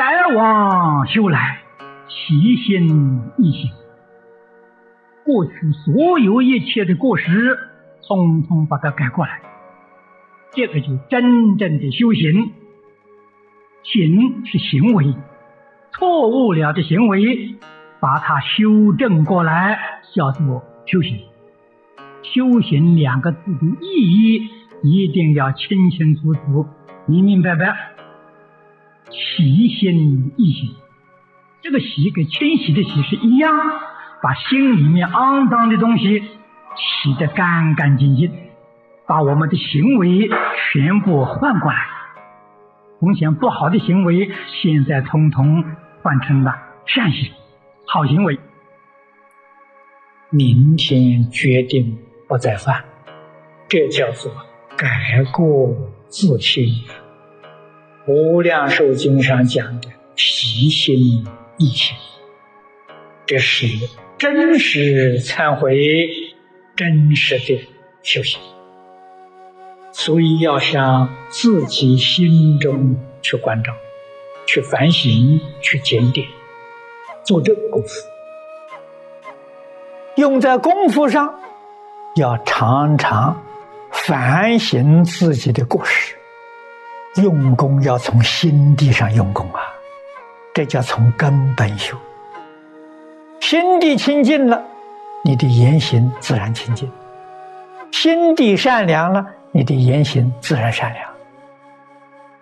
改往修来，其心易行。过去所有一切的过失，通通把它改过来，这个就真正的修行。行是行为，错误了的行为，把它修正过来，叫做修行。修行两个字的意义，一定要清清楚楚、明明白白。洗心易行，这个洗跟清洗的洗是一样，把心里面肮脏的东西洗得干干净净，把我们的行为全部换过来。从前不好的行为，现在通通换成了善行、好行为。明天决定不再犯，这叫做改过自新。无量寿经上讲的提心易行，这是真实忏悔、真实的修行。所以要向自己心中去关照、去反省、去检点，做这个功夫。用在功夫上，要常常反省自己的过失。用功要从心地上用功啊，这叫从根本修。心地清净了，你的言行自然清净；心地善良了。你的言行自然善良。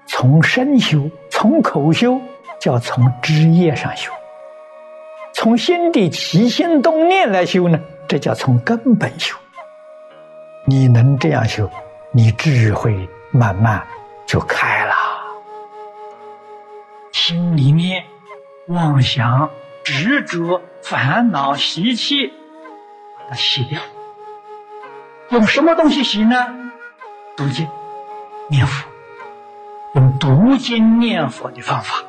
从身修，从口修，叫从枝叶上修；从心地起心动念来修呢，这叫从根本修。你能这样修，你智慧慢慢就开了。心里面妄想、执着、烦恼、习气，把它洗掉。用什么东西洗呢？读经、念佛，用读经念佛的方法，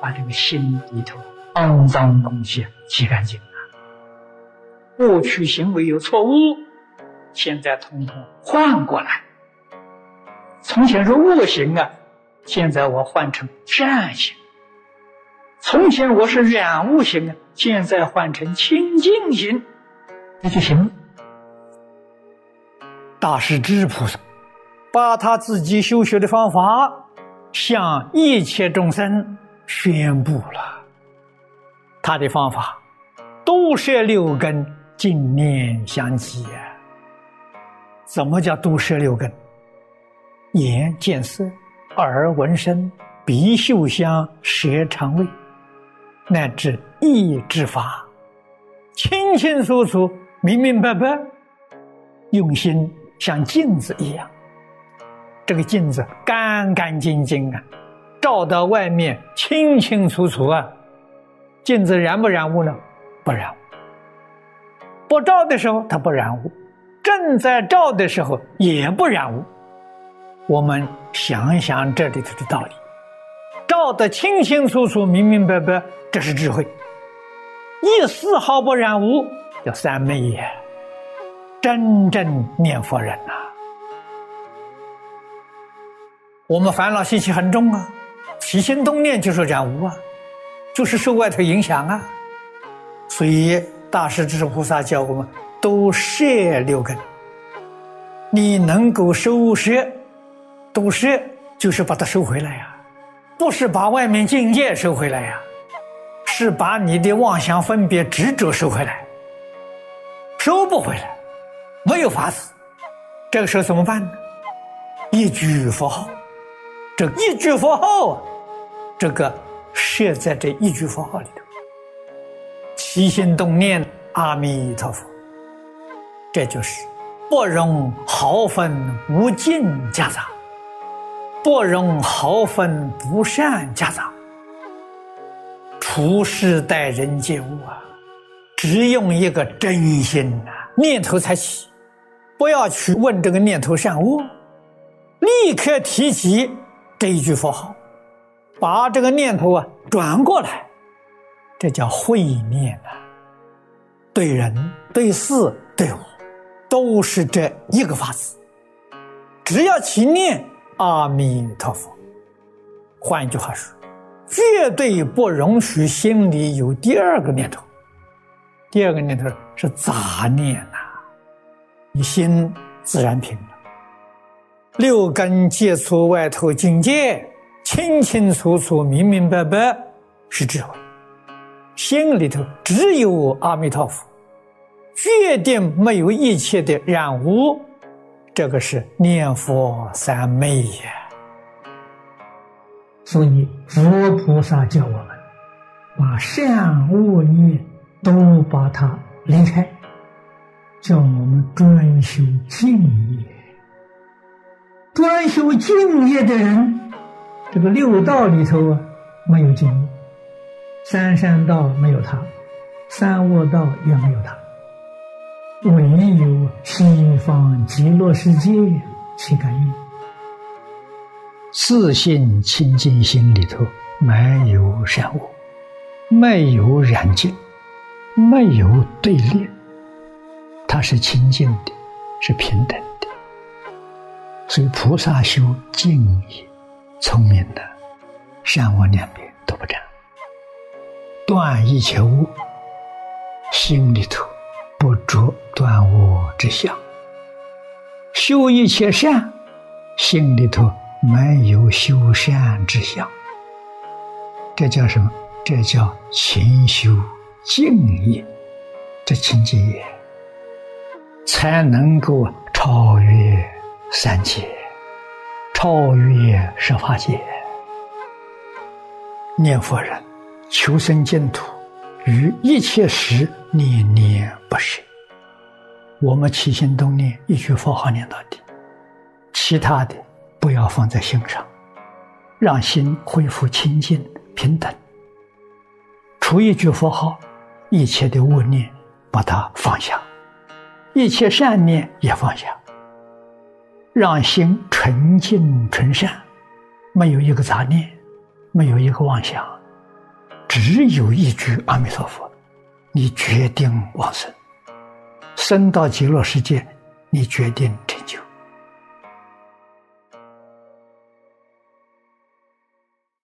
把这个心里头肮脏东西洗干净了。过去行为有错误，现在统统换过来。从前是恶行啊，现在我换成善行。从前我是染物行啊，现在换成清净行，那就行了。大师智菩萨。把他自己修学的方法向一切众生宣布了。他的方法，都摄六根，净念相继。怎么叫都摄六根？眼见色，耳闻声，鼻嗅香，舌尝味，乃至意之法，清清楚楚、明明白白，用心像镜子一样。这个镜子干干净净啊，照到外面清清楚楚啊。镜子染不染污呢？不染污。不照的时候它不染污，正在照的时候也不染污。我们想一想这里头的道理，照得清清楚楚、明明白白，这是智慧。一丝毫不染污，叫三昧也。真正念佛人呐。我们烦恼习气很重啊，起心动念就是染污啊，就是受外头影响啊。所以大师智菩萨教我们都摄六根。你能够收摄，都摄就是把它收回来呀，不是把外面境界收回来呀，是把你的妄想分别执着收回来。收不回来，没有法子。这个时候怎么办呢？一句佛号。这一句佛号，这个设在这一句佛号里头，起心动念阿弥陀佛，这就是不容毫分无尽夹杂，不容毫分不善夹杂。处事待人接物啊，只用一个真心呐，念头才起，不要去问这个念头善恶，立刻提起。这一句佛号，把这个念头啊转过来，这叫慧念呐。对人、对事、对物，都是这一个法子。只要勤念阿弥陀佛，换一句话说，绝对不容许心里有第二个念头。第二个念头是杂念呐，你心自然平了。六根接触外头境界，清清楚楚、明明白白，是智慧。心里头只有阿弥陀佛，决定没有一切的染污。这个是念佛三昧呀。所以佛菩萨叫我们把善恶业都把它离开，叫我们专修净业。专修净业的人，这个六道里头啊，没有净业；三山道没有他，三恶道也没有他，唯有西方极乐世界起感应。自信清净心里头没有善恶，没有染净，没有对立，它是清净的，是平等的。所以菩萨修净业，聪明的，善恶两边都不沾，断一切恶，心里头着断恶之相，修一切善，心里头。没有修善之相，这叫什么？这叫勤修净业，这清净业才能够超越三界，超越十法界。念佛人求生净土，于一切时念念不舍。我们起心动念，一句佛号念到底，其他的。不要放在心上，让心恢复清净平等。除一句佛号，一切的恶念把它放下，一切善念也放下，让心纯净纯善，没有一个杂念，没有一个妄想，只有一句阿弥陀佛，你决定往生，升到极乐世界，你决定。